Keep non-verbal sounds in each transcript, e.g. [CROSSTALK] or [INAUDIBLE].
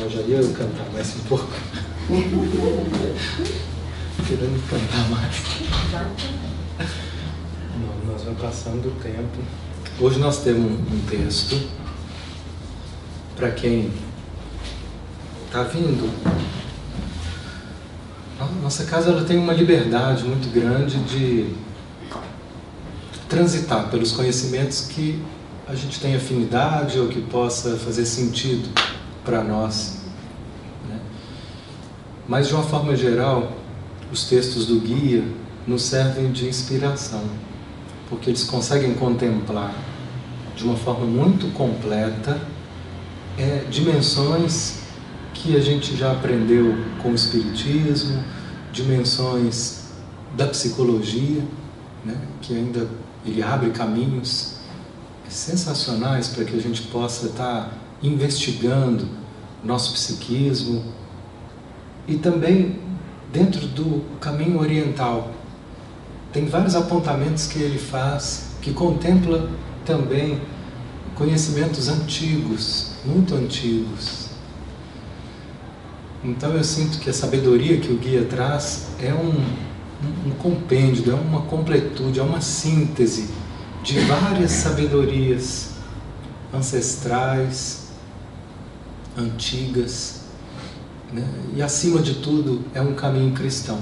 Eu já ia cantar mais um pouco. [LAUGHS] Querendo cantar mais. Não, nós vamos passando o tempo. Hoje nós temos um texto para quem está vindo. Nossa casa ela tem uma liberdade muito grande de transitar pelos conhecimentos que a gente tem afinidade ou que possa fazer sentido para nós. Mas, de uma forma geral, os textos do guia nos servem de inspiração, porque eles conseguem contemplar de uma forma muito completa é, dimensões que a gente já aprendeu com o Espiritismo, dimensões da psicologia, né, que ainda ele abre caminhos sensacionais para que a gente possa estar investigando nosso psiquismo e também dentro do caminho oriental. Tem vários apontamentos que ele faz que contempla também conhecimentos antigos, muito antigos. Então eu sinto que a sabedoria que o guia traz é um, um, compêndio, é uma completude, é uma síntese de várias sabedorias ancestrais, antigas, né? e acima de tudo é um caminho cristão.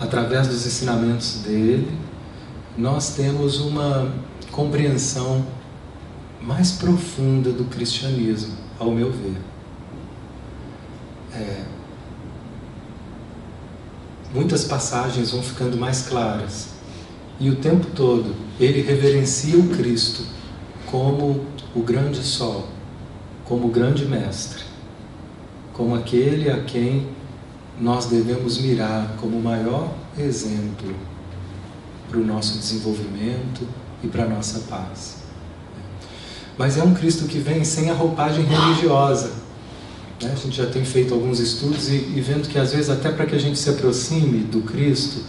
Através dos ensinamentos dele, nós temos uma compreensão mais profunda do cristianismo, ao meu ver. É, muitas passagens vão ficando mais claras e o tempo todo ele reverencia o Cristo como o grande sol, como o grande mestre, como aquele a quem nós devemos mirar como o maior exemplo para o nosso desenvolvimento e para a nossa paz. Mas é um Cristo que vem sem a roupagem religiosa. Né? A gente já tem feito alguns estudos e, vendo que às vezes até para que a gente se aproxime do Cristo,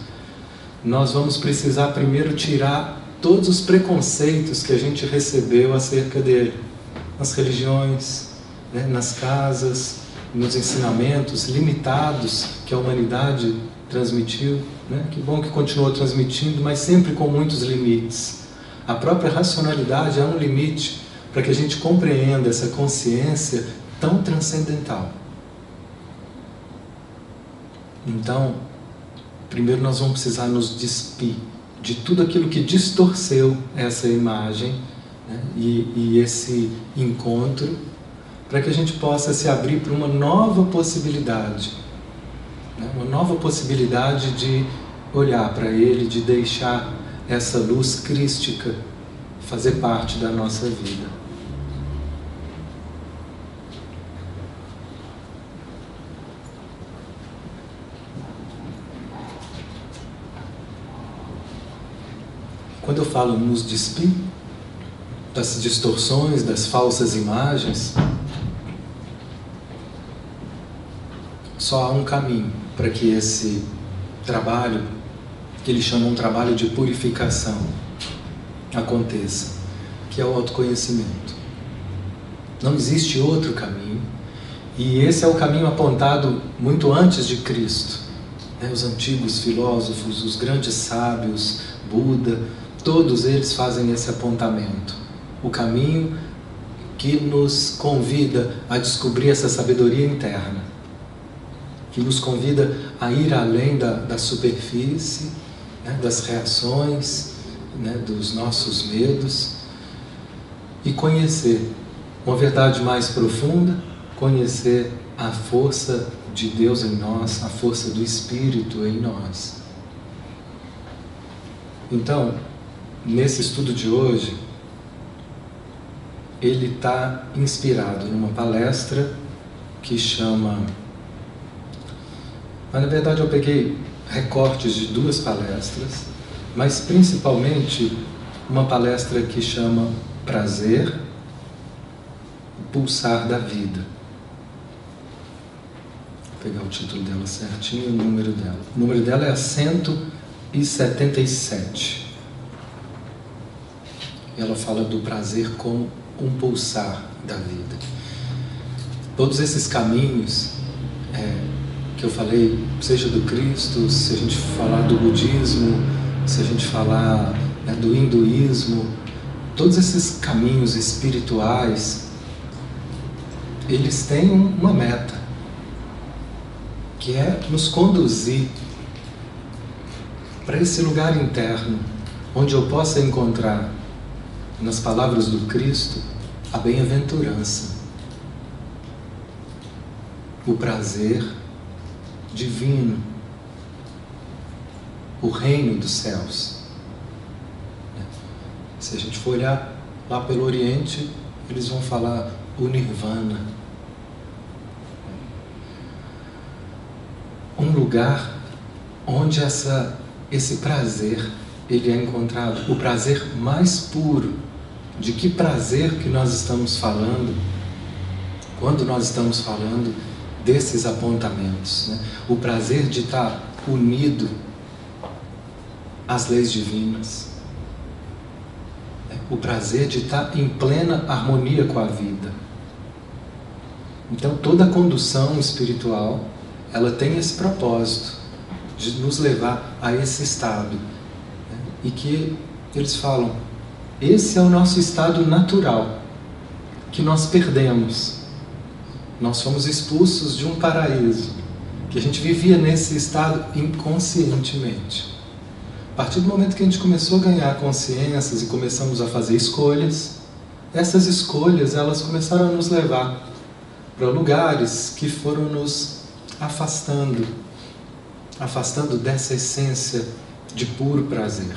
nós vamos precisar primeiro tirar todos os preconceitos que a gente recebeu acerca dele, nas religiões, né, nas casas, nos ensinamentos limitados que a humanidade transmitiu. Né? Que bom que continuou transmitindo, mas sempre com muitos limites. A própria racionalidade é um limite para que a gente compreenda essa consciência tão transcendental. Então, primeiro nós vamos precisar nos despir de tudo aquilo que distorceu essa imagem né, e, e esse encontro, para que a gente possa se abrir para uma nova possibilidade, né, uma nova possibilidade de olhar para Ele, de deixar essa luz crística fazer parte da nossa vida. Quando eu falo nos despir das distorções, das falsas imagens, só há um caminho para que esse trabalho, que ele chama um trabalho de purificação, aconteça, que é o autoconhecimento. Não existe outro caminho, e esse é o caminho apontado muito antes de Cristo. Né? Os antigos filósofos, os grandes sábios, Buda, Todos eles fazem esse apontamento. O caminho que nos convida a descobrir essa sabedoria interna, que nos convida a ir além da, da superfície, né, das reações, né, dos nossos medos e conhecer uma verdade mais profunda, conhecer a força de Deus em nós, a força do Espírito em nós. Então, nesse estudo de hoje, ele está inspirado numa palestra que chama. Mas na verdade eu peguei recortes de duas palestras, mas principalmente uma palestra que chama Prazer, o Pulsar da Vida. Vou pegar o título dela certinho e o número dela. O número dela é a 177 ela fala do prazer como um pulsar da vida. todos esses caminhos é, que eu falei, seja do Cristo, se a gente falar do budismo, se a gente falar né, do hinduísmo, todos esses caminhos espirituais, eles têm uma meta, que é nos conduzir para esse lugar interno, onde eu possa encontrar, nas palavras do Cristo, a bem-aventurança, o prazer divino, o reino dos céus. Se a gente for olhar lá pelo Oriente, eles vão falar o Nirvana. Um lugar onde essa, esse prazer ele é encontrado, o prazer mais puro. De que prazer que nós estamos falando quando nós estamos falando desses apontamentos? Né? O prazer de estar unido às leis divinas o prazer de estar em plena harmonia com a vida. Então toda a condução espiritual, ela tem esse propósito de nos levar a esse estado. Né? E que eles falam, esse é o nosso estado natural, que nós perdemos. Nós fomos expulsos de um paraíso, que a gente vivia nesse estado inconscientemente. A partir do momento que a gente começou a ganhar consciências e começamos a fazer escolhas, essas escolhas elas começaram a nos levar para lugares que foram nos afastando, afastando dessa essência de puro prazer,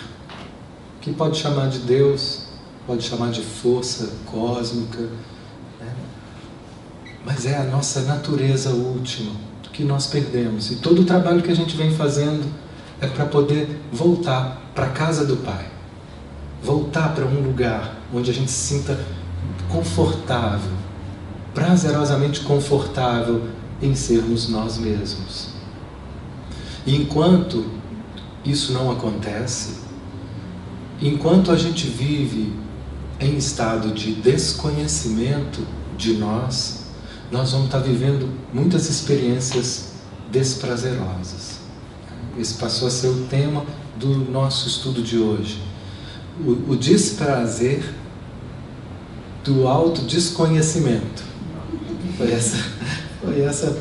que pode chamar de Deus, pode chamar de força cósmica? Mas é a nossa natureza última que nós perdemos. E todo o trabalho que a gente vem fazendo é para poder voltar para a casa do Pai. Voltar para um lugar onde a gente se sinta confortável, prazerosamente confortável em sermos nós mesmos. E enquanto isso não acontece, enquanto a gente vive em estado de desconhecimento de nós, nós vamos estar vivendo muitas experiências desprazerosas. Esse passou a ser o tema do nosso estudo de hoje. O, o desprazer do autodesconhecimento. Foi essa, foi essa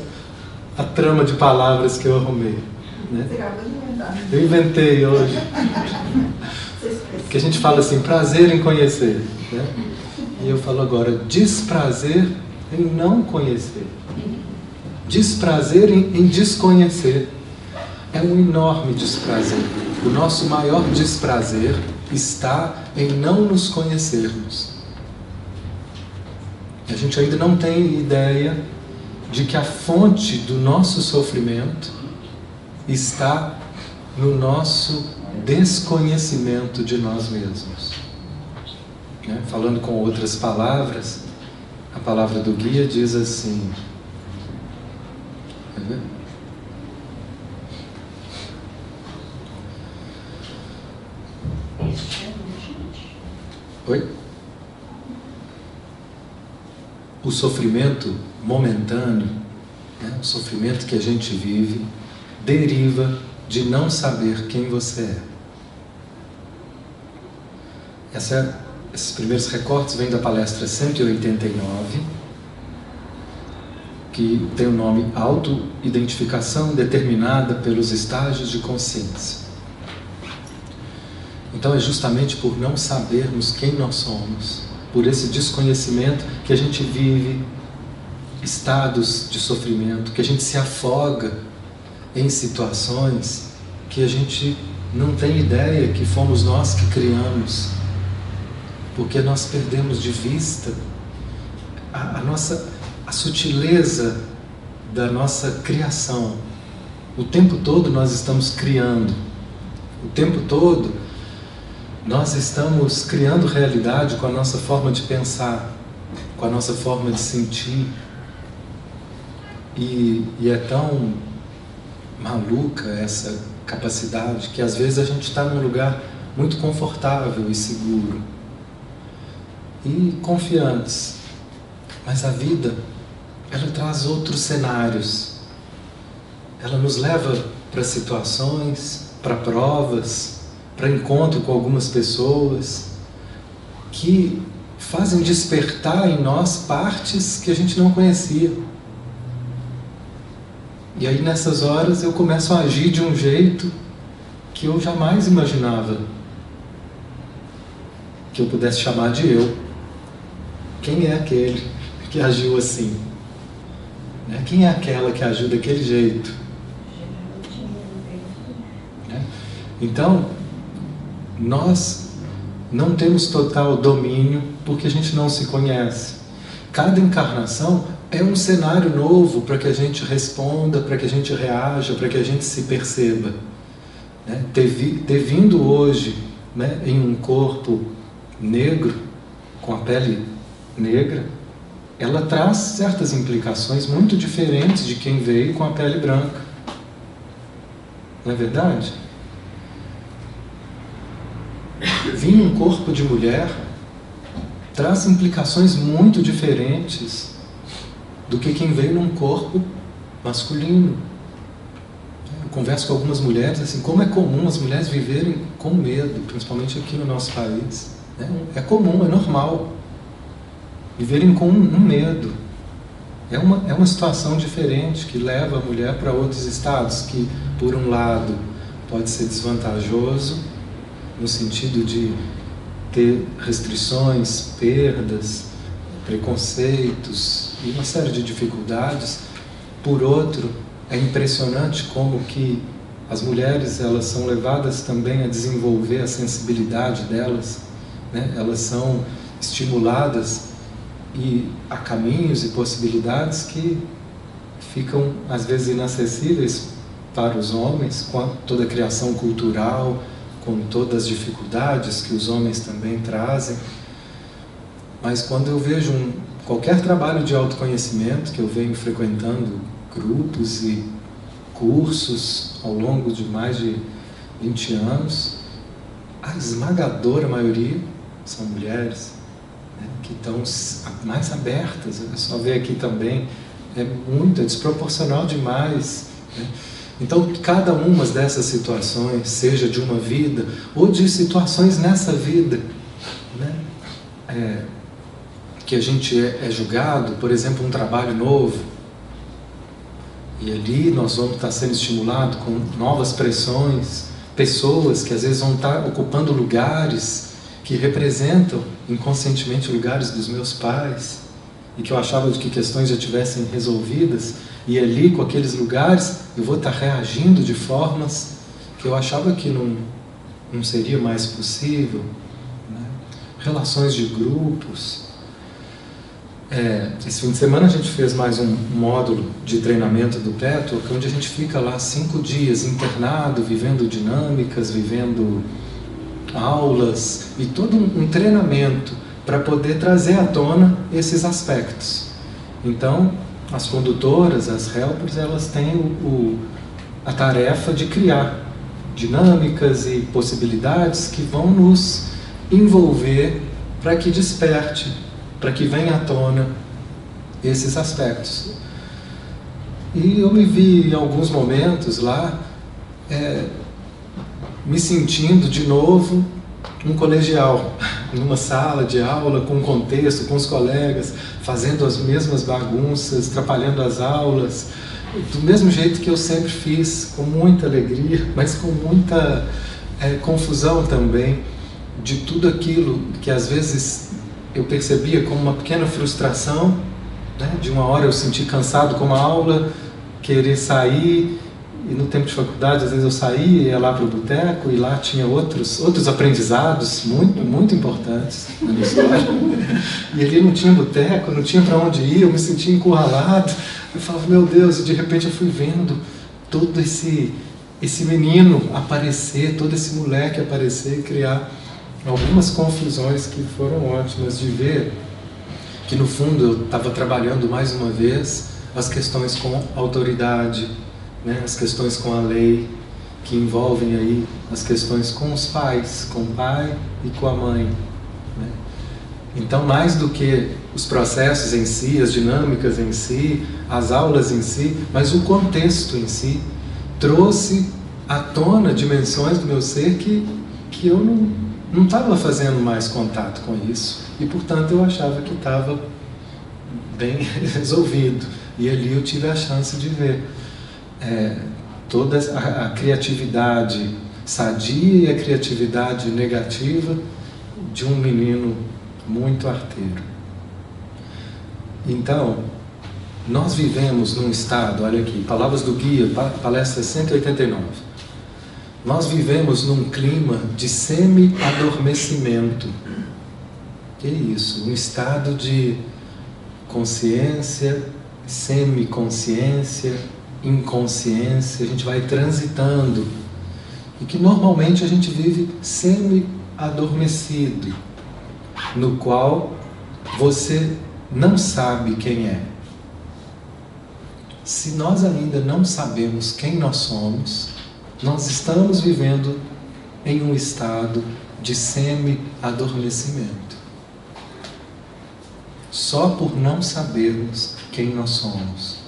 a trama de palavras que eu arrumei. Né? Eu inventei hoje. Que a gente fala assim, prazer em conhecer. Né? E eu falo agora, desprazer em não conhecer. Desprazer em, em desconhecer é um enorme desprazer. O nosso maior desprazer está em não nos conhecermos. A gente ainda não tem ideia de que a fonte do nosso sofrimento está no nosso desconhecimento de nós mesmos. Né? Falando com outras palavras, a palavra do guia diz assim: Oi? O sofrimento momentâneo, né, o sofrimento que a gente vive, deriva de não saber quem você é. Essa, esses primeiros recortes vêm da palestra 189, que tem o nome Auto-Identificação Determinada pelos Estágios de Consciência. Então é justamente por não sabermos quem nós somos, por esse desconhecimento que a gente vive estados de sofrimento, que a gente se afoga em situações que a gente não tem ideia que fomos nós que criamos, porque nós perdemos de vista a, a nossa a sutileza da nossa criação. O tempo todo nós estamos criando. O tempo todo nós estamos criando realidade com a nossa forma de pensar, com a nossa forma de sentir. E, e é tão maluca essa capacidade que às vezes a gente está num lugar muito confortável e seguro e confiantes. Mas a vida, ela traz outros cenários. Ela nos leva para situações, para provas, para encontro com algumas pessoas que fazem despertar em nós partes que a gente não conhecia. E aí nessas horas eu começo a agir de um jeito que eu jamais imaginava que eu pudesse chamar de eu. Quem é aquele que agiu assim? Né? Quem é aquela que agiu daquele jeito? Né? Então, nós não temos total domínio porque a gente não se conhece. Cada encarnação é um cenário novo para que a gente responda, para que a gente reaja, para que a gente se perceba. Né? Ter, vi, ter vindo hoje né, em um corpo negro, com a pele negra, ela traz certas implicações muito diferentes de quem veio com a pele branca. Não é verdade? Vir um corpo de mulher traz implicações muito diferentes do que quem veio num corpo masculino. Eu converso com algumas mulheres assim, como é comum as mulheres viverem com medo, principalmente aqui no nosso país. É, é comum, é normal. Viverem com um medo. É uma, é uma situação diferente que leva a mulher para outros estados, que, por um lado, pode ser desvantajoso, no sentido de ter restrições, perdas, preconceitos e uma série de dificuldades. Por outro, é impressionante como que as mulheres elas são levadas também a desenvolver a sensibilidade delas, né? elas são estimuladas e a caminhos e possibilidades que ficam às vezes inacessíveis para os homens com toda a criação cultural, com todas as dificuldades que os homens também trazem. Mas quando eu vejo um, qualquer trabalho de autoconhecimento que eu venho frequentando grupos e cursos ao longo de mais de 20 anos, a esmagadora maioria são mulheres né, que estão mais abertas. É só ver aqui também, é muito, é desproporcional demais. Né? Então, cada uma dessas situações, seja de uma vida ou de situações nessa vida, né? É, que a gente é, é julgado, por exemplo, um trabalho novo, e ali nós vamos estar sendo estimulados com novas pressões, pessoas que às vezes vão estar ocupando lugares que representam inconscientemente lugares dos meus pais e que eu achava que questões já tivessem resolvidas e ali com aqueles lugares eu vou estar reagindo de formas que eu achava que não, não seria mais possível. Né? Relações de grupos, é, esse fim de semana a gente fez mais um módulo de treinamento do Petwork, onde a gente fica lá cinco dias internado, vivendo dinâmicas, vivendo aulas e todo um, treinamento para poder trazer à tona esses aspectos. Então, as condutoras, as helpers, elas têm o, o, a tarefa de criar dinâmicas e possibilidades que vão nos envolver para que desperte para que venha à tona esses aspectos. E eu me vi em alguns momentos lá, é, me sentindo de novo um colegial, [LAUGHS] numa sala de aula, com contexto, com os colegas, fazendo as mesmas bagunças, atrapalhando as aulas, do mesmo jeito que eu sempre fiz, com muita alegria, [LAUGHS] mas com muita é, confusão também, de tudo aquilo que às vezes eu percebia como uma pequena frustração, né? de uma hora eu senti cansado com a aula, querer sair, e no tempo de faculdade às vezes eu saía, ia lá para o boteco e lá tinha outros, outros aprendizados muito, muito importantes na minha história. e ali não tinha boteco, não tinha para onde ir, eu me sentia encurralado. Eu falava, meu Deus, e de repente eu fui vendo todo esse, esse menino aparecer, todo esse moleque aparecer e criar algumas confusões que foram ótimas de ver que no fundo eu estava trabalhando mais uma vez as questões com autoridade, né, as questões com a lei, que envolvem aí as questões com os pais, com o pai e com a mãe. Né? Então, mais do que os processos em si, as dinâmicas em si, as aulas em si, mas o contexto em si, trouxe à tona dimensões do meu ser que, que eu não estava fazendo mais contato com isso e, portanto, eu achava que estava bem [LAUGHS] resolvido. E ali eu tive a chance de ver é, toda a, a criatividade sadia e a criatividade negativa de um menino muito arteiro. Então, nós vivemos num estado, olha aqui, palavras do guia, palestra 189. Nós vivemos num clima de semi-adormecimento. Que isso? Um estado de consciência, semi-consciência, inconsciência, a gente vai transitando. E que normalmente a gente vive semi-adormecido, no qual você não sabe quem é se nós ainda não sabemos quem nós somos, nós estamos vivendo em um estado de semi-adormecimento. Só por não sabermos quem nós somos.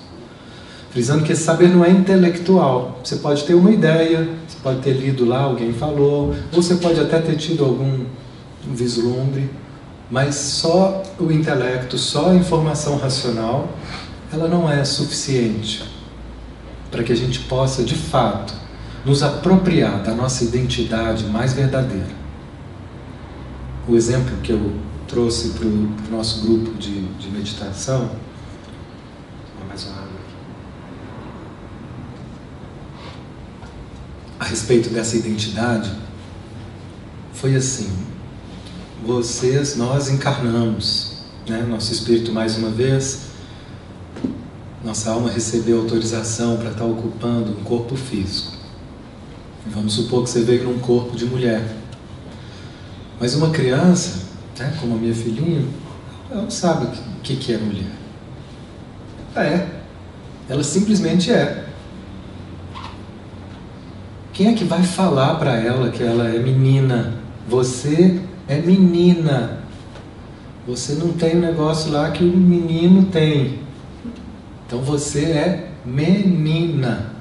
Frisando que esse saber não é intelectual. Você pode ter uma ideia, você pode ter lido lá, alguém falou, ou você pode até ter tido algum vislumbre, mas só o intelecto, só a informação racional ela não é suficiente para que a gente possa, de fato, nos apropriar da nossa identidade mais verdadeira. O exemplo que eu trouxe para o nosso grupo de, de meditação. Mais uma água aqui. A respeito dessa identidade, foi assim: vocês, nós encarnamos, né, nosso espírito mais uma vez nossa alma recebeu autorização para estar ocupando um corpo físico. Vamos supor que você veio num corpo de mulher. Mas uma criança, né, como a minha filhinha, ela não sabe o que, que é mulher. É. Ela simplesmente é. Quem é que vai falar para ela que ela é menina? Você é menina. Você não tem o um negócio lá que o menino tem. Então você é menina.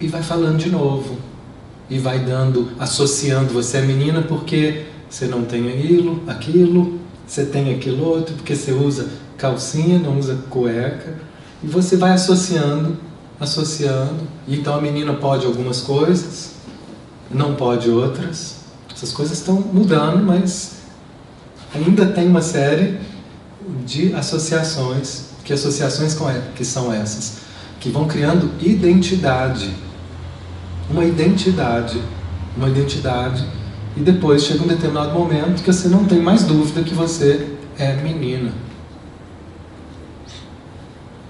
E vai falando de novo. E vai dando, associando. Você é menina porque você não tem aquilo, aquilo, você tem aquilo outro, porque você usa calcinha, não usa cueca. E você vai associando, associando. Então a menina pode algumas coisas, não pode outras. Essas coisas estão mudando, mas ainda tem uma série de associações. Que associações que são essas? Que vão criando identidade. Uma identidade. Uma identidade. E depois chega um determinado momento que você não tem mais dúvida que você é menina.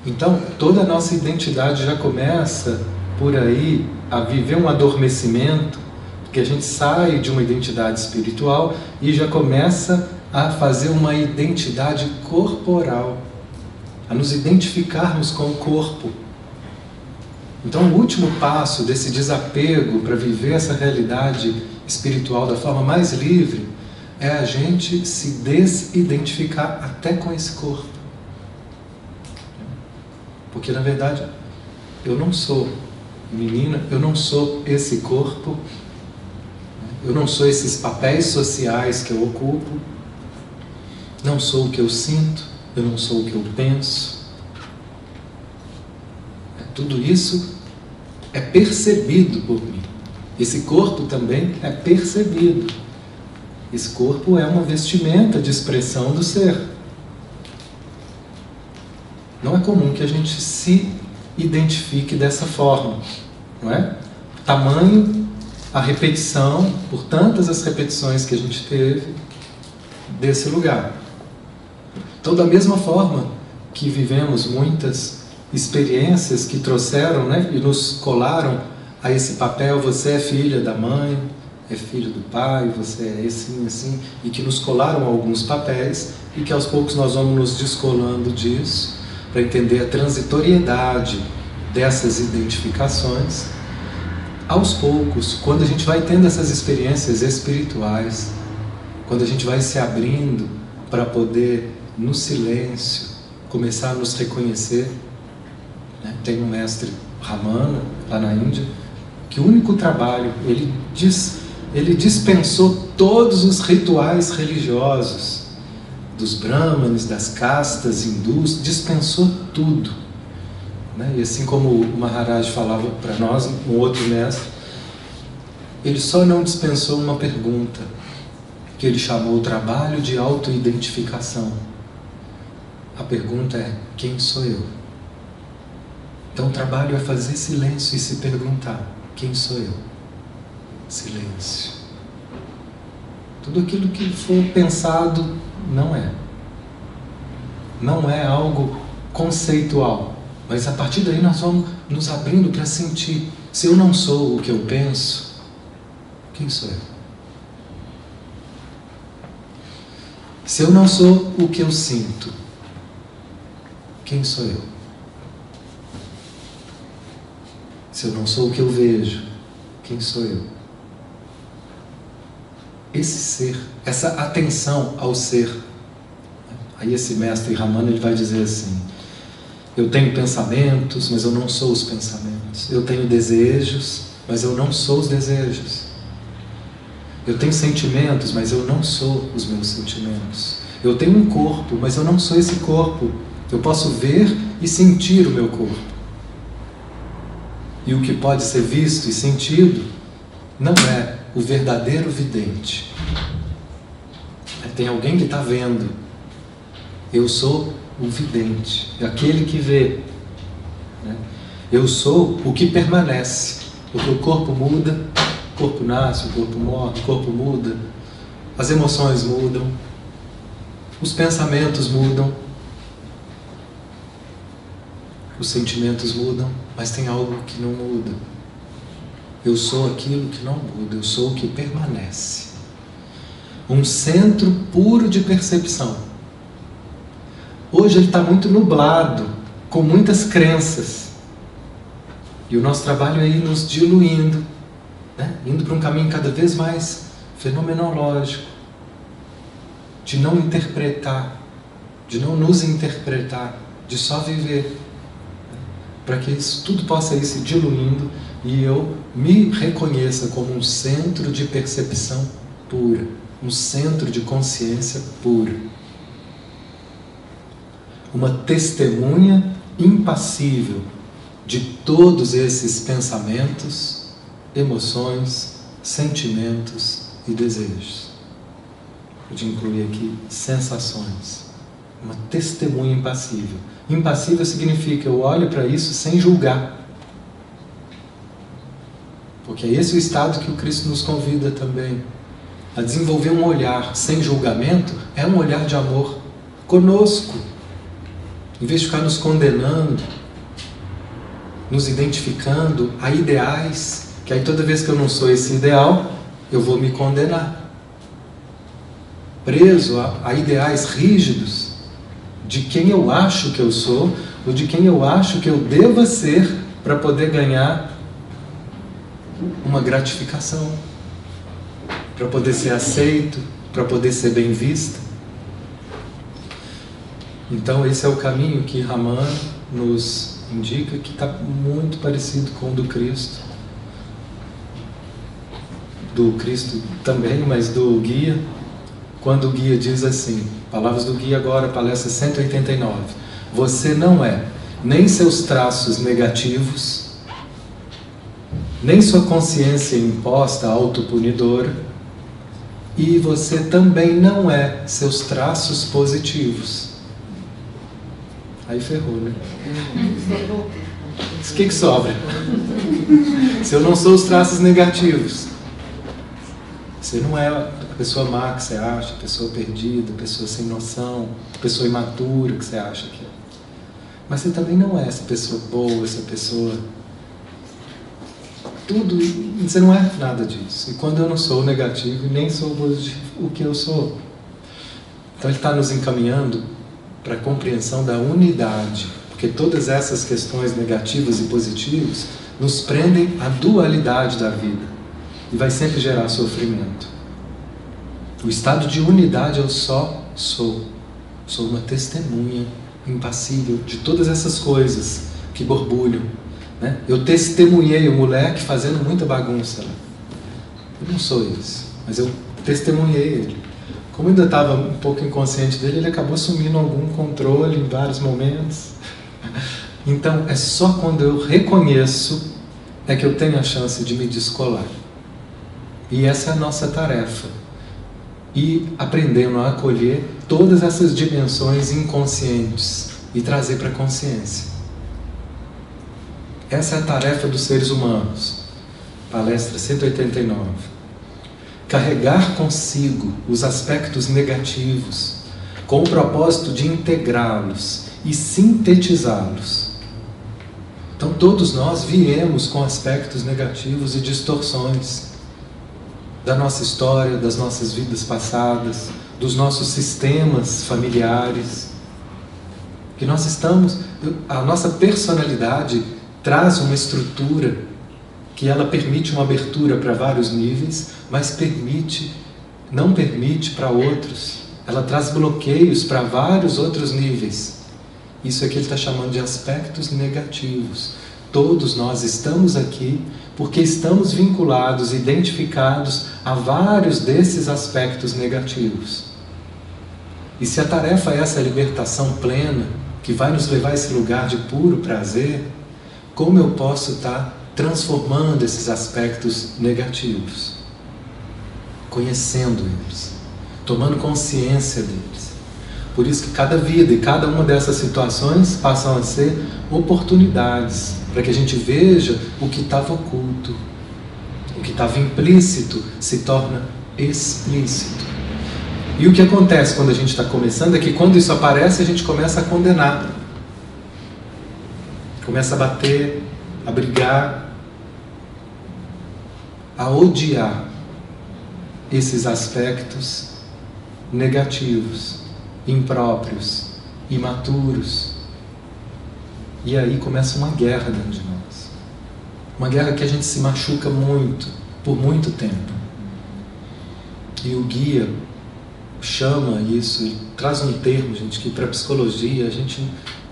Então, toda a nossa identidade já começa por aí a viver um adormecimento, porque a gente sai de uma identidade espiritual e já começa a fazer uma identidade corporal, a nos identificarmos com o corpo. Então, o último passo desse desapego para viver essa realidade espiritual da forma mais livre é a gente se desidentificar até com esse corpo. Porque, na verdade, eu não sou menina, eu não sou esse corpo, eu não sou esses papéis sociais que eu ocupo, não sou o que eu sinto, eu não sou o que eu penso. É, tudo isso é percebido por mim. Esse corpo também é percebido. Esse corpo é uma vestimenta de expressão do ser. Não é comum que a gente se identifique dessa forma, não é? Tamanho, a repetição, por tantas as repetições que a gente teve desse lugar. Então, da mesma forma que vivemos muitas experiências que trouxeram né, e nos colaram a esse papel, você é filha da mãe, é filho do pai, você é assim, assim, e que nos colaram alguns papéis e que aos poucos nós vamos nos descolando disso para entender a transitoriedade dessas identificações. Aos poucos, quando a gente vai tendo essas experiências espirituais, quando a gente vai se abrindo para poder, no silêncio, começar a nos reconhecer. Né? Tem um mestre Ramana, lá na Índia, que o único trabalho, ele, diz, ele dispensou todos os rituais religiosos dos brahmanes, das castas hindus, dispensou tudo. Né? E assim como o Maharaj falava para nós, um outro mestre, ele só não dispensou uma pergunta, que ele chamou o trabalho de autoidentificação. A pergunta é: quem sou eu? Então o trabalho é fazer silêncio e se perguntar: quem sou eu? Silêncio. Tudo aquilo que for pensado não é. Não é algo conceitual. Mas a partir daí nós vamos nos abrindo para sentir. Se eu não sou o que eu penso, quem sou eu? Se eu não sou o que eu sinto, quem sou eu? Se eu não sou o que eu vejo, quem sou eu? Esse ser, essa atenção ao ser. Aí esse mestre Ramana ele vai dizer assim: eu tenho pensamentos, mas eu não sou os pensamentos. Eu tenho desejos, mas eu não sou os desejos. Eu tenho sentimentos, mas eu não sou os meus sentimentos. Eu tenho um corpo, mas eu não sou esse corpo. Eu posso ver e sentir o meu corpo. E o que pode ser visto e sentido não é o verdadeiro vidente. É, tem alguém que está vendo. Eu sou o vidente, aquele que vê. Né? Eu sou o que permanece, porque o corpo muda, o corpo nasce, o corpo morre, o corpo muda, as emoções mudam, os pensamentos mudam, os sentimentos mudam, mas tem algo que não muda. Eu sou aquilo que não muda, eu sou o que permanece. Um centro puro de percepção. Hoje ele está muito nublado, com muitas crenças. E o nosso trabalho é ir nos diluindo né? indo para um caminho cada vez mais fenomenológico, de não interpretar, de não nos interpretar, de só viver, né? para que isso tudo possa ir se diluindo e eu me reconheça como um centro de percepção pura, um centro de consciência pura. Uma testemunha impassível de todos esses pensamentos emoções, sentimentos e desejos. Pode incluir aqui sensações. Uma testemunha impassível. Impassível significa eu olho para isso sem julgar. Porque é esse o estado que o Cristo nos convida também. A desenvolver um olhar sem julgamento é um olhar de amor conosco. Em vez de ficar nos condenando, nos identificando a ideais que aí toda vez que eu não sou esse ideal, eu vou me condenar. Preso a, a ideais rígidos de quem eu acho que eu sou ou de quem eu acho que eu deva ser para poder ganhar uma gratificação, para poder ser aceito, para poder ser bem visto. Então esse é o caminho que Raman nos indica que está muito parecido com o do Cristo. Do Cristo também, mas do guia, quando o guia diz assim, palavras do guia agora, palestra 189, você não é nem seus traços negativos, nem sua consciência imposta autopunidora, e você também não é seus traços positivos. Aí ferrou, né? O que, que sobra? Se eu não sou os traços negativos, você não é a pessoa má que você acha, a pessoa perdida, a pessoa sem noção, a pessoa imatura que você acha que é. Mas você também não é essa pessoa boa, essa pessoa. Tudo. Você não é nada disso. E quando eu não sou negativo e nem sou o que eu sou. Então ele está nos encaminhando para a compreensão da unidade. Porque todas essas questões negativas e positivas nos prendem à dualidade da vida e vai sempre gerar sofrimento. O estado de unidade eu só sou. Sou uma testemunha impassível de todas essas coisas que borbulham. Né? Eu testemunhei o moleque fazendo muita bagunça. Eu não sou isso, mas eu testemunhei ele. Como ainda estava um pouco inconsciente dele, ele acabou assumindo algum controle em vários momentos. [LAUGHS] Então, é só quando eu reconheço é que eu tenho a chance de me descolar. E essa é a nossa tarefa. E aprendendo a acolher todas essas dimensões inconscientes e trazer para a consciência. Essa é a tarefa dos seres humanos. Palestra 189. Carregar consigo os aspectos negativos com o propósito de integrá-los e sintetizá-los. Então, todos nós viemos com aspectos negativos e distorções da nossa história, das nossas vidas passadas, dos nossos sistemas familiares. Que nós estamos, a nossa personalidade traz uma estrutura que ela permite uma abertura para vários níveis, mas permite não permite para outros. Ela traz bloqueios para vários outros níveis. Isso aqui ele está chamando de aspectos negativos. Todos nós estamos aqui porque estamos vinculados, identificados a vários desses aspectos negativos. E se a tarefa é essa libertação plena, que vai nos levar a esse lugar de puro prazer, como eu posso estar transformando esses aspectos negativos? Conhecendo eles, tomando consciência deles. Por isso que cada vida e cada uma dessas situações passam a ser oportunidades para que a gente veja o que estava oculto. O que estava implícito se torna explícito. E o que acontece quando a gente está começando é que quando isso aparece, a gente começa a condenar. Começa a bater, a brigar, a odiar esses aspectos negativos, impróprios, imaturos. E aí começa uma guerra dentro de nós. Uma guerra que a gente se machuca muito, por muito tempo. E o guia chama isso, traz um termo, gente, que para psicologia a gente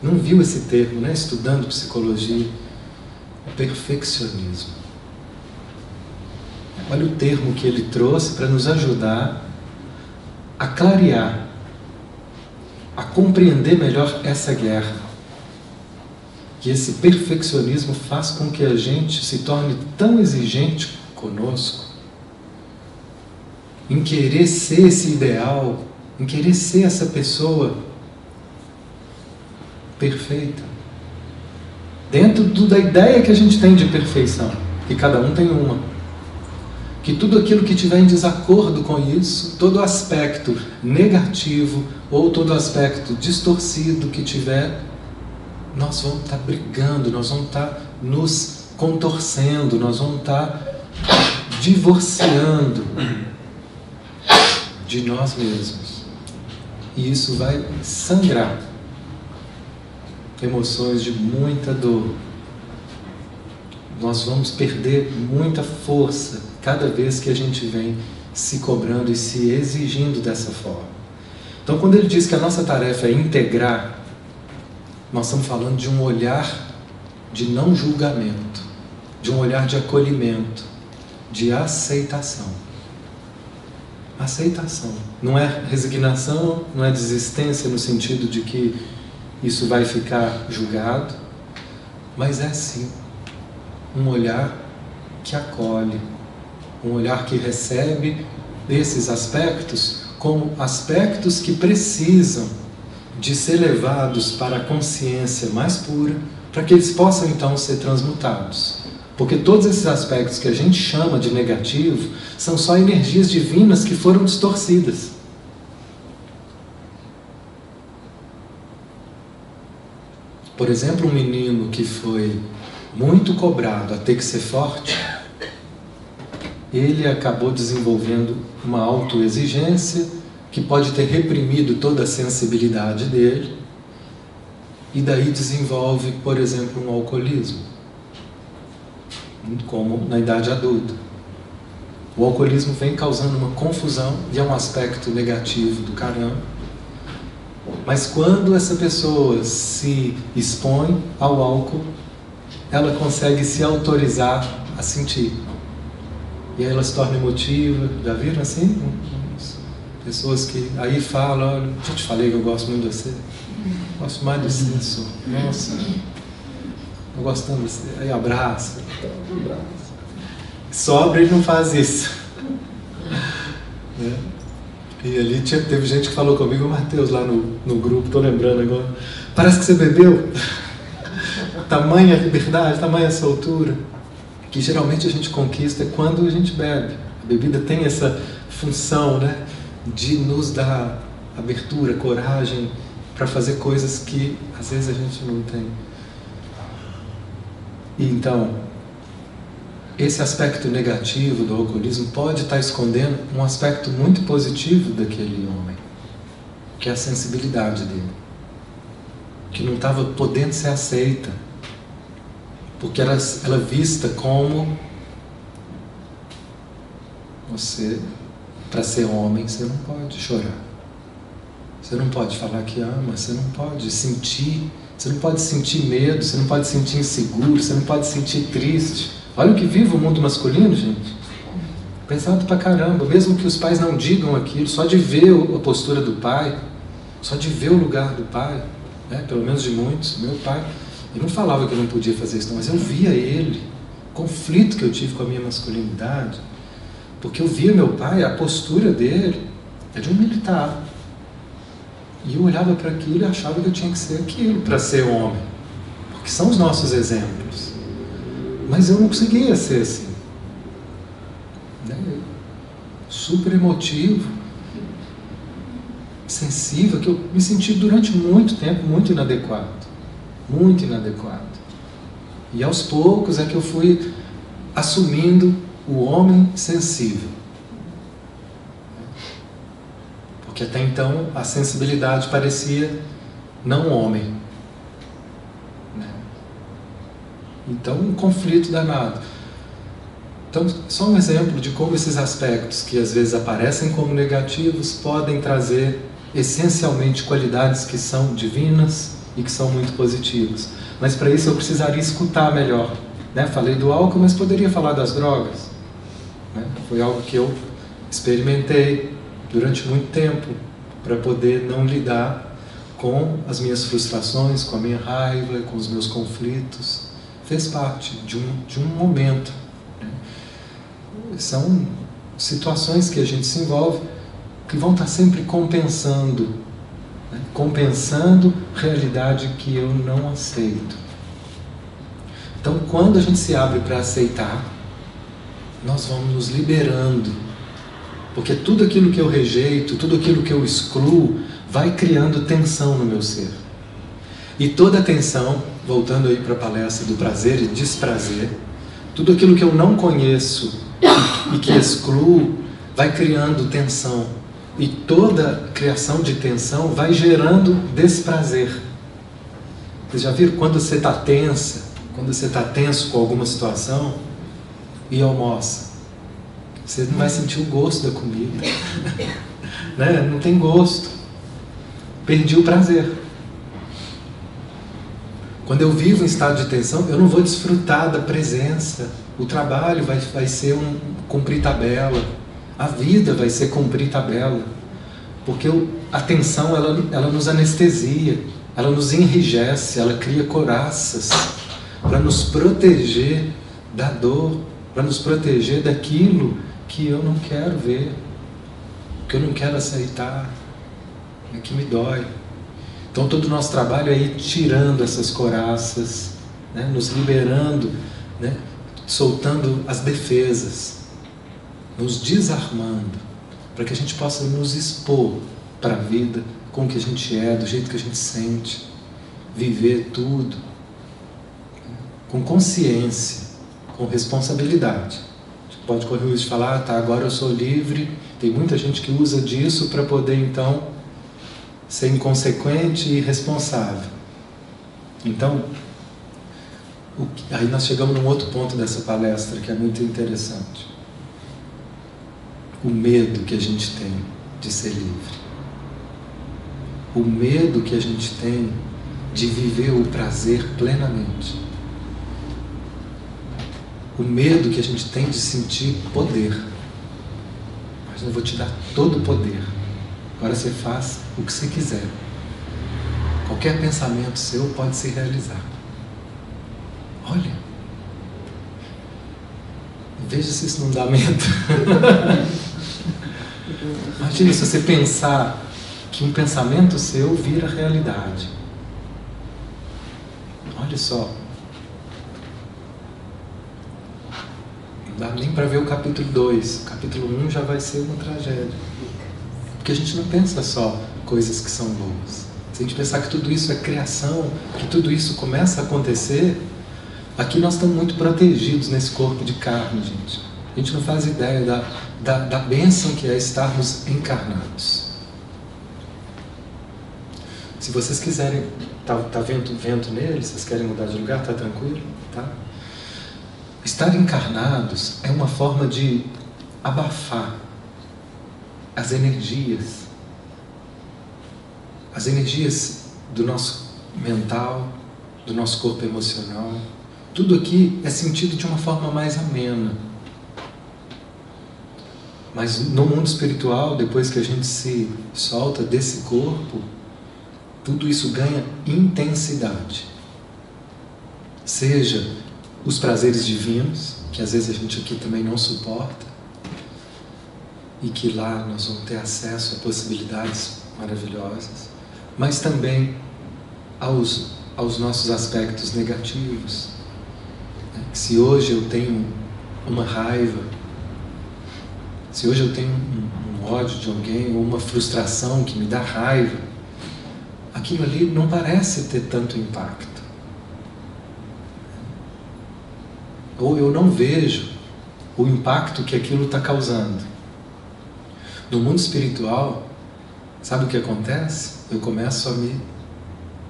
não viu esse termo, né? Estudando psicologia, o perfeccionismo. Olha o termo que ele trouxe para nos ajudar a clarear, a compreender melhor essa guerra. Que esse perfeccionismo faz com que a gente se torne tão exigente conosco, em querer ser esse ideal, em querer ser essa pessoa perfeita. Dentro do, da ideia que a gente tem de perfeição, que cada um tem uma que tudo aquilo que tiver em desacordo com isso, todo aspecto negativo ou todo aspecto distorcido que tiver, nós vamos estar tá brigando, nós vamos estar tá nos contorcendo, nós vamos estar tá divorciando de nós mesmos. E isso vai sangrar emoções de muita dor. Nós vamos perder muita força cada vez que a gente vem se cobrando e se exigindo dessa forma. Então, quando ele diz que a nossa tarefa é integrar, nós estamos falando de um olhar de não julgamento, de um olhar de acolhimento, de aceitação. Aceitação. Não é resignação, não é desistência no sentido de que isso vai ficar julgado, mas é sim um olhar que acolhe, um olhar que recebe esses aspectos como aspectos que precisam de ser levados para a consciência mais pura, para que eles possam então ser transmutados. Porque todos esses aspectos que a gente chama de negativo são só energias divinas que foram distorcidas. Por exemplo, um menino que foi muito cobrado a ter que ser forte, ele acabou desenvolvendo uma autoexigência que pode ter reprimido toda a sensibilidade dele e daí desenvolve, por exemplo, um alcoolismo, como na idade adulta. O alcoolismo vem causando uma confusão e é um aspecto negativo do caramba. Mas quando essa pessoa se expõe ao álcool, ela consegue se autorizar a sentir. E aí ela se torna emotiva. Já viram assim? Pessoas que aí falam, olha, já te falei que eu gosto muito de você. Gosto mais de você. Nossa, eu gosto tanto de você. Aí abraça. Sobra ele não faz isso. Né? E ali tinha, teve gente que falou comigo, Matheus, lá no, no grupo, tô lembrando agora. Parece que você bebeu. tamanha liberdade, tamanha soltura. Que geralmente a gente conquista quando a gente bebe. A bebida tem essa função, né? De nos dar abertura, coragem para fazer coisas que às vezes a gente não tem. E então, esse aspecto negativo do alcoolismo pode estar escondendo um aspecto muito positivo daquele homem, que é a sensibilidade dele, que não estava podendo ser aceita, porque ela, ela vista como você, para ser homem, você não pode chorar, você não pode falar que ama, você não pode sentir, você não pode sentir medo, você não pode sentir inseguro, você não pode sentir triste. Olha o que vive o mundo masculino, gente. Pesado pra caramba, mesmo que os pais não digam aquilo, só de ver a postura do pai, só de ver o lugar do pai, né? pelo menos de muitos, meu pai, ele não falava que eu não podia fazer isso, mas eu via ele, o conflito que eu tive com a minha masculinidade, porque eu via meu pai, a postura dele é de um militar. E eu olhava para aquilo e achava que eu tinha que ser aquilo para ser homem, porque são os nossos exemplos. Mas eu não conseguia ser assim. Né? Super emotivo, sensível, que eu me senti durante muito tempo muito inadequado. Muito inadequado. E aos poucos é que eu fui assumindo o homem sensível. Porque até então a sensibilidade parecia não homem. Então, um conflito danado. Então, só um exemplo de como esses aspectos que às vezes aparecem como negativos podem trazer essencialmente qualidades que são divinas e que são muito positivas. Mas para isso eu precisaria escutar melhor. Né? Falei do álcool, mas poderia falar das drogas. Né? Foi algo que eu experimentei durante muito tempo para poder não lidar com as minhas frustrações, com a minha raiva, com os meus conflitos fez parte de um, de um momento. Né? São situações que a gente se envolve que vão estar sempre compensando, né? compensando realidade que eu não aceito. Então, quando a gente se abre para aceitar, nós vamos nos liberando, porque tudo aquilo que eu rejeito, tudo aquilo que eu excluo, vai criando tensão no meu ser. E toda tensão voltando aí para a palestra do prazer e desprazer, tudo aquilo que eu não conheço e que excluo vai criando tensão. E toda criação de tensão vai gerando desprazer. Vocês já viram quando você está tensa, quando você está tenso com alguma situação e almoça? Você não vai sentir o gosto da comida. [LAUGHS] né? Não tem gosto. Perdi o prazer. Quando eu vivo em estado de tensão, eu não vou desfrutar da presença. O trabalho vai, vai ser um cumprir tabela. A vida vai ser cumprir tabela. Porque a tensão, ela, ela nos anestesia, ela nos enrijece, ela cria coraças para nos proteger da dor, para nos proteger daquilo que eu não quero ver, que eu não quero aceitar, que me dói. Então todo o nosso trabalho é ir tirando essas coraças, né? nos liberando, né? soltando as defesas, nos desarmando, para que a gente possa nos expor para a vida com o que a gente é, do jeito que a gente sente, viver tudo com consciência, com responsabilidade. A gente pode correr o risco de falar, ah, tá, agora eu sou livre. Tem muita gente que usa disso para poder então ser inconsequente e irresponsável. Então, aí nós chegamos num outro ponto dessa palestra que é muito interessante. o medo que a gente tem de ser livre. O medo que a gente tem de viver o prazer plenamente. O medo que a gente tem de sentir poder. Mas eu vou te dar todo o poder. Agora você faz o que você quiser. Qualquer pensamento seu pode se realizar. Olha. Veja se isso não dá medo. [LAUGHS] Imagina se você pensar que um pensamento seu vira realidade. Olha só. Não dá nem para ver o capítulo 2. O capítulo 1 um já vai ser uma tragédia. Porque a gente não pensa só coisas que são boas. Se a gente pensar que tudo isso é criação, que tudo isso começa a acontecer, aqui nós estamos muito protegidos nesse corpo de carne, gente. A gente não faz ideia da, da, da bênção que é estarmos encarnados. Se vocês quiserem, tá, tá vento, vento nele, vocês querem mudar de lugar, tá tranquilo, tá? Estar encarnados é uma forma de abafar as energias, as energias do nosso mental, do nosso corpo emocional. Tudo aqui é sentido de uma forma mais amena. Mas no mundo espiritual, depois que a gente se solta desse corpo, tudo isso ganha intensidade. Seja os prazeres divinos, que às vezes a gente aqui também não suporta, e que lá nós vamos ter acesso a possibilidades maravilhosas, mas também aos, aos nossos aspectos negativos. Né? Se hoje eu tenho uma raiva, se hoje eu tenho um, um ódio de alguém ou uma frustração que me dá raiva, aquilo ali não parece ter tanto impacto. Ou eu não vejo o impacto que aquilo está causando. No mundo espiritual, sabe o que acontece? Eu começo a me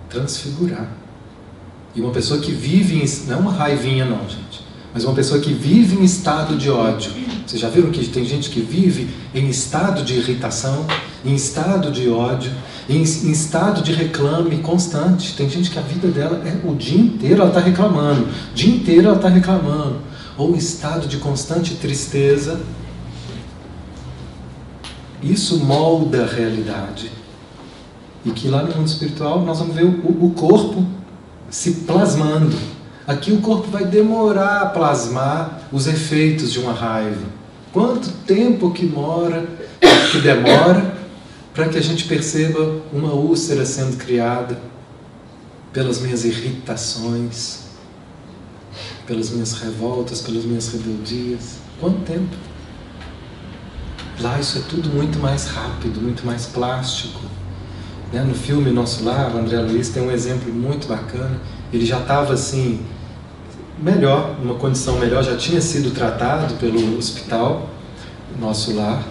transfigurar. E uma pessoa que vive em. Não é uma raivinha, não, gente. Mas uma pessoa que vive em estado de ódio. Vocês já viram que tem gente que vive em estado de irritação, em estado de ódio, em, em estado de reclame constante. Tem gente que a vida dela é o dia inteiro ela está reclamando, o dia inteiro ela está reclamando. Ou em estado de constante tristeza, isso molda a realidade. E que lá no mundo espiritual nós vamos ver o, o corpo se plasmando. Aqui o corpo vai demorar a plasmar os efeitos de uma raiva. Quanto tempo que mora, que demora para que a gente perceba uma úlcera sendo criada pelas minhas irritações, pelas minhas revoltas, pelas minhas rebeldias. Quanto tempo? Lá isso é tudo muito mais rápido, muito mais plástico. Né? No filme Nosso Lar, o André Luiz tem um exemplo muito bacana. Ele já estava assim, melhor, numa condição melhor, já tinha sido tratado pelo hospital Nosso Lar.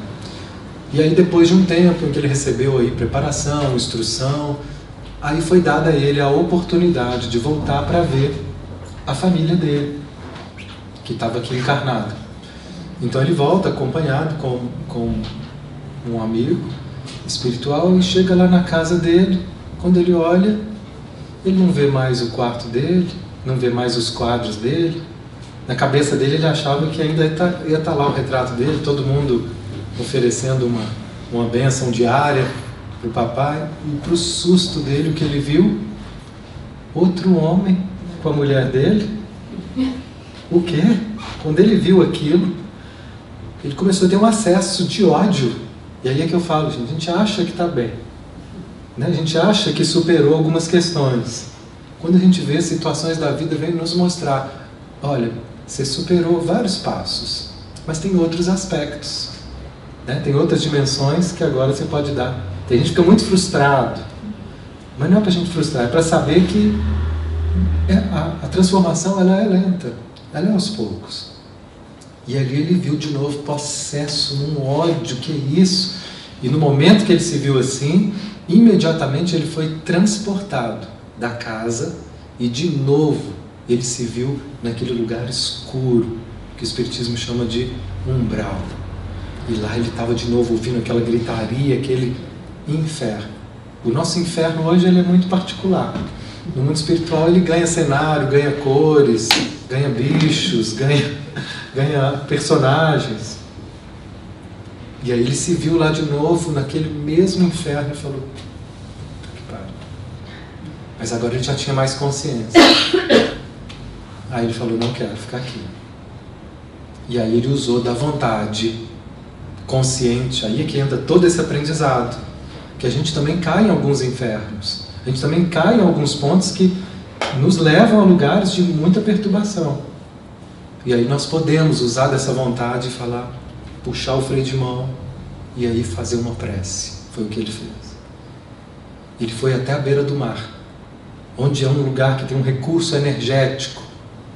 E aí depois de um tempo em que ele recebeu aí preparação, instrução, aí foi dada a ele a oportunidade de voltar para ver a família dele, que estava aqui encarnada. Então ele volta acompanhado com, com um amigo espiritual e chega lá na casa dele. Quando ele olha, ele não vê mais o quarto dele, não vê mais os quadros dele. Na cabeça dele ele achava que ainda ia estar tá, tá lá o retrato dele, todo mundo oferecendo uma, uma benção diária para o papai. E para o susto dele, o que ele viu? Outro homem com a mulher dele. O quê? Quando ele viu aquilo, ele começou a ter um acesso de ódio. E aí é que eu falo, gente, a gente acha que está bem. Né? A gente acha que superou algumas questões. Quando a gente vê situações da vida, vem nos mostrar: olha, você superou vários passos, mas tem outros aspectos. Né? Tem outras dimensões que agora você pode dar. Tem gente que fica muito frustrado. Mas não é para a gente frustrar, é para saber que é, a, a transformação ela é lenta, ela é aos poucos. E ali ele viu de novo possesso num ódio, que é isso? E no momento que ele se viu assim, imediatamente ele foi transportado da casa e de novo ele se viu naquele lugar escuro que o Espiritismo chama de umbral. E lá ele estava de novo ouvindo aquela gritaria, aquele inferno. O nosso inferno hoje ele é muito particular. No mundo espiritual ele ganha cenário, ganha cores, ganha bichos, ganha, ganha personagens. E aí ele se viu lá de novo naquele mesmo inferno e falou: que pariu. Mas agora ele já tinha mais consciência. Aí ele falou: não quero ficar aqui. E aí ele usou da vontade consciente. Aí é que entra todo esse aprendizado. Que a gente também cai em alguns infernos. A gente também cai em alguns pontos que nos levam a lugares de muita perturbação. E aí nós podemos usar dessa vontade e falar: puxar o freio de mão e aí fazer uma prece. Foi o que ele fez. Ele foi até a beira do mar, onde é um lugar que tem um recurso energético,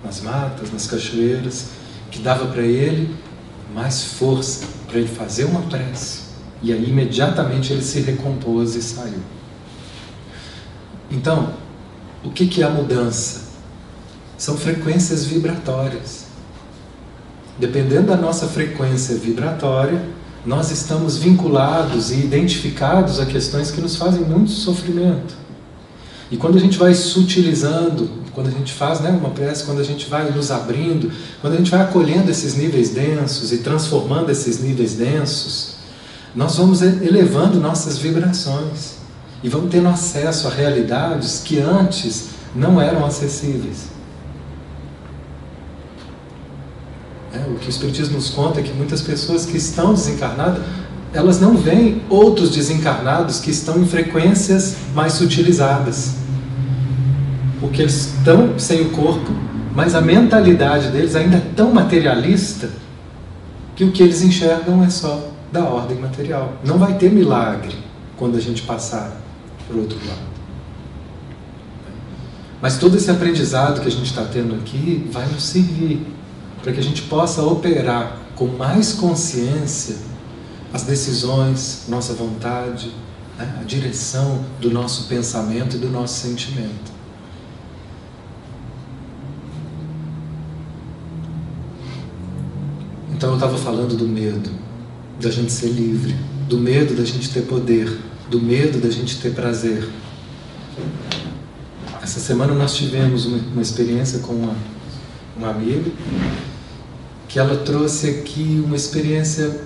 nas matas, nas cachoeiras, que dava para ele mais força para ele fazer uma prece. E aí imediatamente ele se recompôs e saiu. Então, o que, que é a mudança? São frequências vibratórias. Dependendo da nossa frequência vibratória, nós estamos vinculados e identificados a questões que nos fazem muito sofrimento. E quando a gente vai sutilizando, quando a gente faz né, uma prece, quando a gente vai nos abrindo, quando a gente vai acolhendo esses níveis densos e transformando esses níveis densos, nós vamos elevando nossas vibrações e vamos tendo acesso a realidades que antes não eram acessíveis. É, o que o Espiritismo nos conta é que muitas pessoas que estão desencarnadas, elas não veem outros desencarnados que estão em frequências mais sutilizadas. Porque eles estão sem o corpo, mas a mentalidade deles ainda é tão materialista que o que eles enxergam é só da ordem material. Não vai ter milagre quando a gente passar para o outro lado. Mas todo esse aprendizado que a gente está tendo aqui vai nos servir para que a gente possa operar com mais consciência as decisões, nossa vontade, né? a direção do nosso pensamento e do nosso sentimento. Então eu estava falando do medo, da gente ser livre, do medo da gente ter poder, do medo da gente ter prazer. Essa semana nós tivemos uma, uma experiência com uma, uma amiga que ela trouxe aqui uma experiência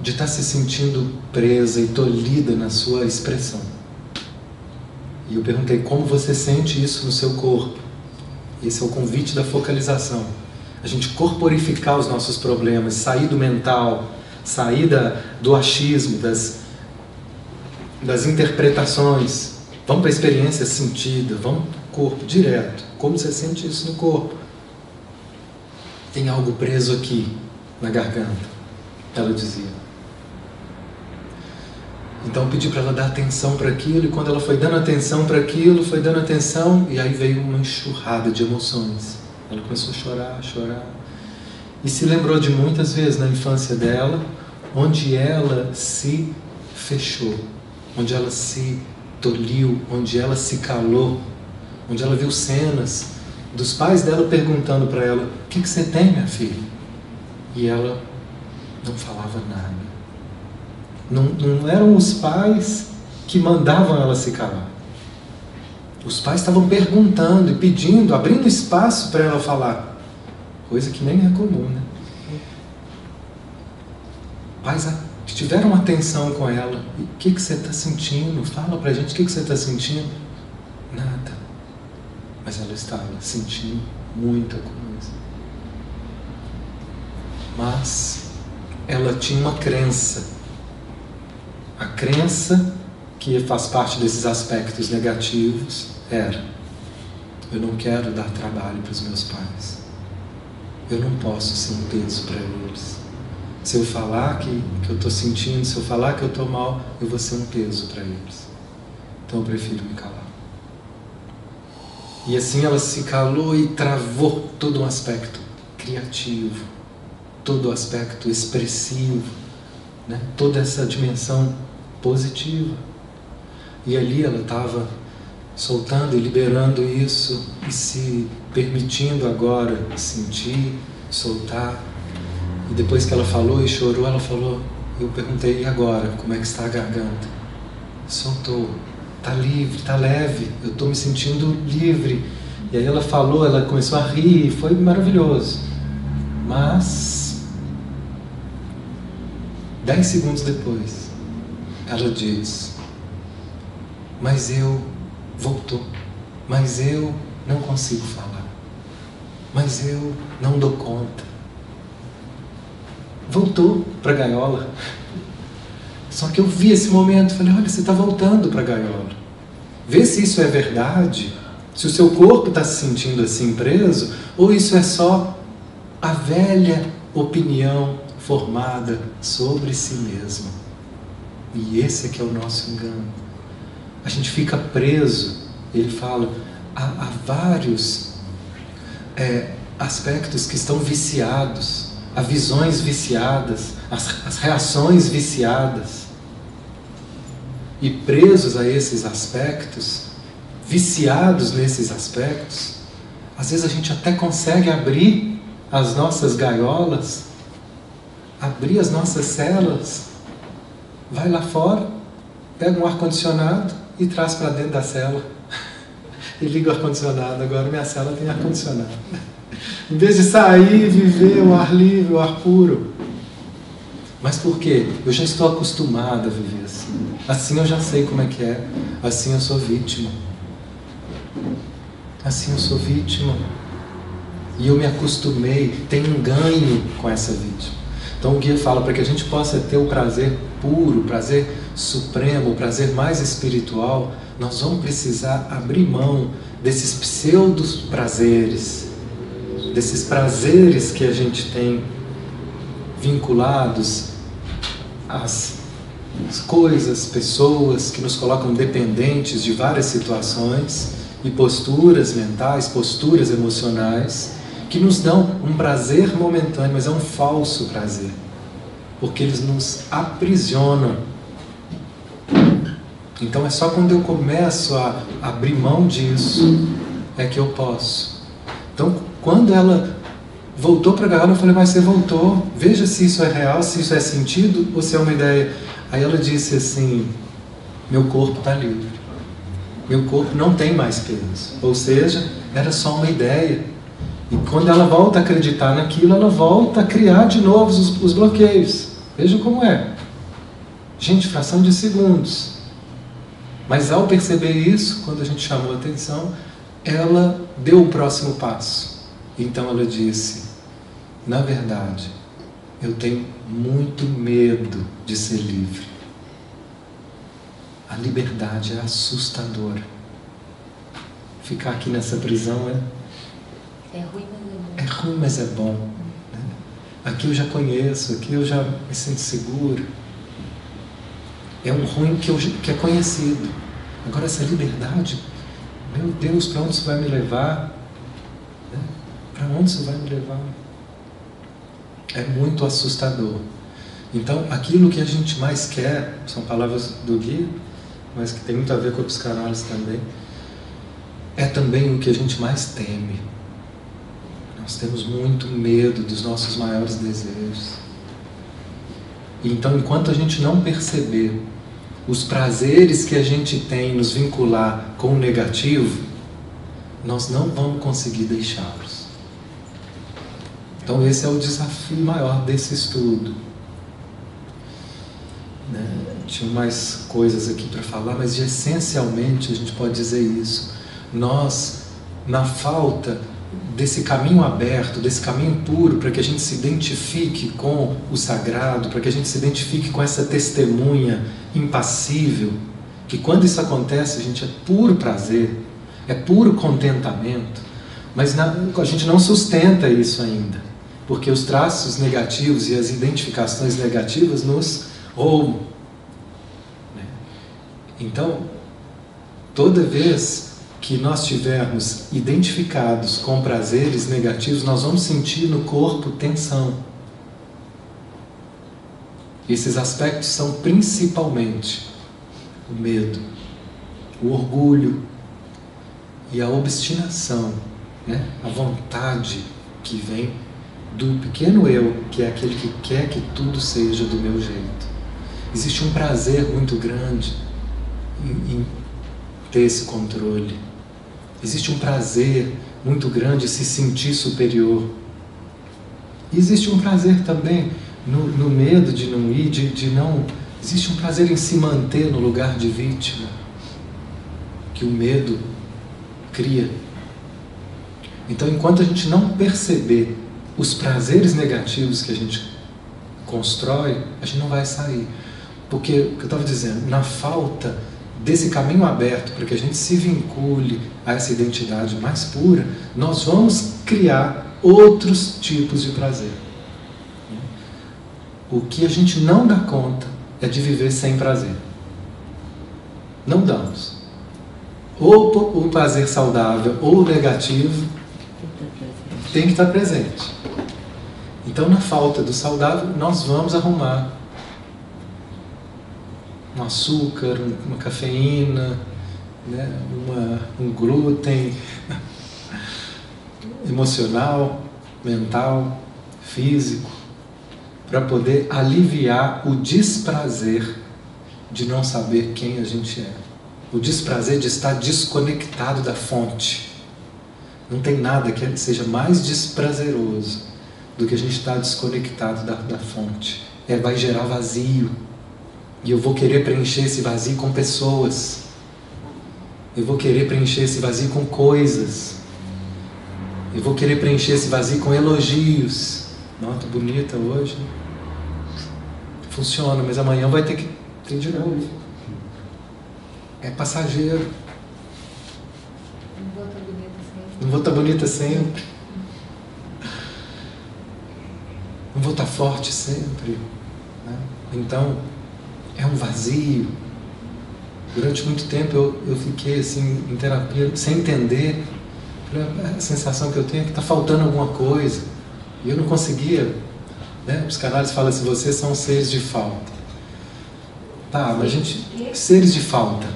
de estar se sentindo presa e tolhida na sua expressão. E eu perguntei como você sente isso no seu corpo. Esse é o convite da focalização. A gente corporificar os nossos problemas, sair do mental, sair da, do achismo, das, das interpretações. Vamos para a experiência sentida, vamos para o corpo direto. Como você sente isso no corpo? Tem algo preso aqui na garganta, ela dizia. Então eu pedi para ela dar atenção para aquilo, e quando ela foi dando atenção para aquilo, foi dando atenção, e aí veio uma enxurrada de emoções. Ela começou a chorar, a chorar. E se lembrou de muitas vezes na infância dela, onde ela se fechou, onde ela se tolhiu, onde ela se calou, onde ela viu cenas dos pais dela perguntando para ela: O que, que você tem, minha filha? E ela não falava nada. Não, não eram os pais que mandavam ela se calar. Os pais estavam perguntando e pedindo, abrindo espaço para ela falar, coisa que nem é comum, né? Pais que tiveram atenção com ela. O que, que você está sentindo? Fala para a gente o que, que você está sentindo. Nada mas ela estava sentindo muita coisa. Mas ela tinha uma crença. A crença que faz parte desses aspectos negativos era: eu não quero dar trabalho para os meus pais. Eu não posso ser um peso para eles. Se eu falar que, que eu estou sentindo, se eu falar que eu estou mal, eu vou ser um peso para eles. Então eu prefiro me calar. E assim ela se calou e travou todo um aspecto criativo, todo o aspecto expressivo, né? toda essa dimensão positiva. E ali ela estava soltando e liberando isso e se permitindo agora sentir, soltar. E depois que ela falou e chorou, ela falou: Eu perguntei, e agora? Como é que está a garganta? Soltou. Tá livre, tá leve. Eu estou me sentindo livre. E aí ela falou, ela começou a rir, foi maravilhoso. Mas, dez segundos depois, ela diz: Mas eu voltou, mas eu não consigo falar, mas eu não dou conta. Voltou para a gaiola. Só que eu vi esse momento, falei: Olha, você está voltando para a gaiola. Vê se isso é verdade se o seu corpo está se sentindo assim preso, ou isso é só a velha opinião formada sobre si mesmo. E esse é que é o nosso engano. A gente fica preso, ele fala, há, há vários é, aspectos que estão viciados, há visões viciadas, as, as reações viciadas. E presos a esses aspectos, viciados nesses aspectos, às vezes a gente até consegue abrir as nossas gaiolas, abrir as nossas celas, vai lá fora, pega um ar-condicionado e traz para dentro da cela. [LAUGHS] e liga o ar-condicionado, agora minha cela tem ar-condicionado. [LAUGHS] em vez de sair viver o ar livre, o ar puro. Mas por quê? Eu já estou acostumado a viver assim. Assim eu já sei como é que é. Assim eu sou vítima. Assim eu sou vítima. E eu me acostumei, tenho um ganho com essa vítima. Então o guia fala para que a gente possa ter o prazer puro, o prazer supremo, o prazer mais espiritual, nós vamos precisar abrir mão desses pseudos prazeres, desses prazeres que a gente tem vinculados às coisas, pessoas que nos colocam dependentes de várias situações e posturas mentais, posturas emocionais, que nos dão um prazer momentâneo, mas é um falso prazer, porque eles nos aprisionam. Então é só quando eu começo a abrir mão disso é que eu posso. Então, quando ela voltou para a gaiola, eu falei, mas você voltou, veja se isso é real, se isso é sentido ou se é uma ideia. Aí ela disse assim: meu corpo está livre meu corpo não tem mais peso. Ou seja, era só uma ideia. E quando ela volta a acreditar naquilo, ela volta a criar de novo os, os bloqueios. Veja como é. Gente, fração de segundos. Mas ao perceber isso, quando a gente chamou a atenção, ela deu o próximo passo. Então ela disse: Na verdade, eu tenho muito medo de ser livre. A liberdade é assustadora. Ficar aqui nessa prisão é. É ruim, mas é bom. É ruim, mas é bom. Né? Aqui eu já conheço, aqui eu já me sinto seguro. É um ruim que, eu, que é conhecido. Agora, essa liberdade, meu Deus, para onde isso vai me levar? Né? Para onde isso vai me levar? É muito assustador. Então, aquilo que a gente mais quer, são palavras do guia, mas que tem muito a ver com a psicanálise também, é também o que a gente mais teme. Nós temos muito medo dos nossos maiores desejos. Então, enquanto a gente não perceber os prazeres que a gente tem nos vincular com o negativo, nós não vamos conseguir deixá-los. Então, esse é o desafio maior desse estudo. Né? tinha mais coisas aqui para falar, mas essencialmente a gente pode dizer isso. Nós, na falta desse caminho aberto, desse caminho puro, para que a gente se identifique com o sagrado, para que a gente se identifique com essa testemunha impassível, que quando isso acontece, a gente é puro prazer, é puro contentamento, mas na, a gente não sustenta isso ainda, porque os traços negativos e as identificações negativas nos roubam. Então, toda vez que nós estivermos identificados com prazeres negativos, nós vamos sentir no corpo tensão. Esses aspectos são principalmente o medo, o orgulho e a obstinação, né? a vontade que vem do pequeno eu, que é aquele que quer que tudo seja do meu jeito. Existe um prazer muito grande em, em ter esse controle. Existe um prazer muito grande em se sentir superior. Existe um prazer também no, no medo de não ir, de, de não. Existe um prazer em se manter no lugar de vítima que o medo cria. Então, enquanto a gente não perceber os prazeres negativos que a gente constrói, a gente não vai sair. Porque, o que eu estava dizendo, na falta desse caminho aberto para que a gente se vincule a essa identidade mais pura, nós vamos criar outros tipos de prazer. O que a gente não dá conta é de viver sem prazer. Não damos. Ou o prazer saudável ou negativo tem que estar presente. Então, na falta do saudável, nós vamos arrumar um açúcar, uma cafeína, né, uma, um glúten [LAUGHS] emocional, mental, físico, para poder aliviar o desprazer de não saber quem a gente é. O desprazer de estar desconectado da fonte. Não tem nada que seja mais desprazeroso do que a gente estar desconectado da, da fonte. É, vai gerar vazio. E eu vou querer preencher esse vazio com pessoas. Eu vou querer preencher esse vazio com coisas. Eu vou querer preencher esse vazio com elogios. Nota bonita hoje. Funciona, mas amanhã vai ter que ter de novo. É passageiro. Não vou estar bonita sempre. Não vou estar bonita sempre. Não vou estar forte sempre. Né? Então, é um vazio. Durante muito tempo eu, eu fiquei assim em terapia sem entender. A sensação que eu tenho é que está faltando alguma coisa. E eu não conseguia. Né? Os canais falam assim: vocês são seres de falta. Tá, mas a gente. Seres de falta.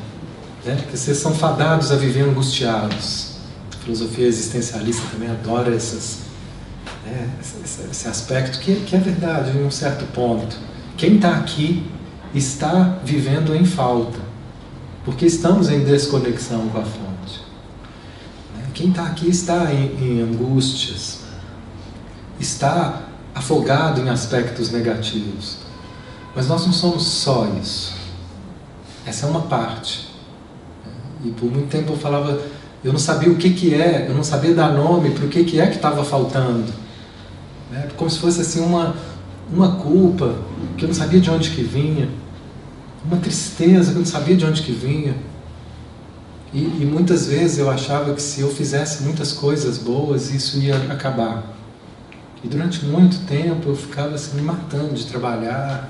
Né? Porque vocês são fadados a viver angustiados. A filosofia existencialista também adora essas, né? esse, esse aspecto, que, que é verdade em um certo ponto. Quem está aqui está vivendo em falta, porque estamos em desconexão com a fonte. Né? Quem está aqui está em, em angústias, está afogado em aspectos negativos. Mas nós não somos só isso. Essa é uma parte. E por muito tempo eu falava, eu não sabia o que, que é, eu não sabia dar nome para o que, que é que estava faltando. Né? Como se fosse assim uma, uma culpa que eu não sabia de onde que vinha, uma tristeza que eu não sabia de onde que vinha. E, e, muitas vezes eu achava que se eu fizesse muitas coisas boas, isso ia acabar. E durante muito tempo eu ficava assim, me matando de trabalhar.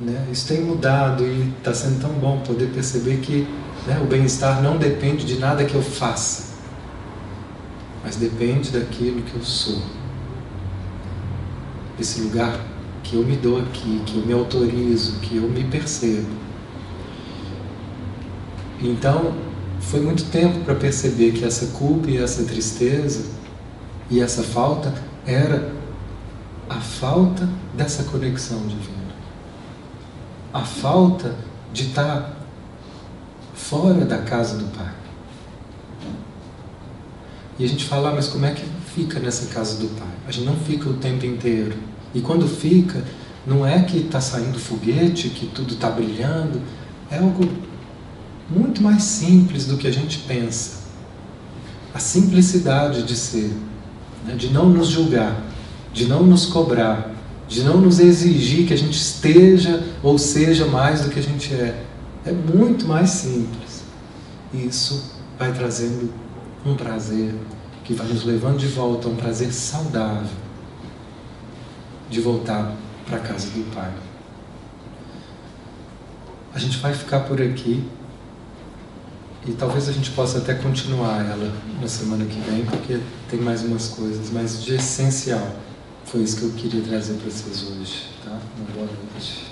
Né? Isso tem mudado e está sendo tão bom poder perceber que né, o bem-estar não depende de nada que eu faça, mas depende daquilo que eu sou. Desse lugar que eu me dou aqui, que eu me autorizo, que eu me percebo. Então, foi muito tempo para perceber que essa culpa e essa tristeza e essa falta era a falta dessa conexão divina. A falta de estar fora da casa do Pai. E a gente fala, ah, mas como é que fica nessa casa do Pai? A gente não fica o tempo inteiro. E quando fica, não é que está saindo foguete, que tudo está brilhando, é algo muito mais simples do que a gente pensa. A simplicidade de ser, né? de não nos julgar, de não nos cobrar, de não nos exigir que a gente esteja ou seja mais do que a gente é. É muito mais simples. Isso vai trazendo um prazer que vai nos levando de volta a um prazer saudável de voltar para a casa do Pai. A gente vai ficar por aqui e talvez a gente possa até continuar ela na semana que vem, porque tem mais umas coisas, mas de essencial foi isso que eu queria trazer para vocês hoje, tá? Uma boa noite.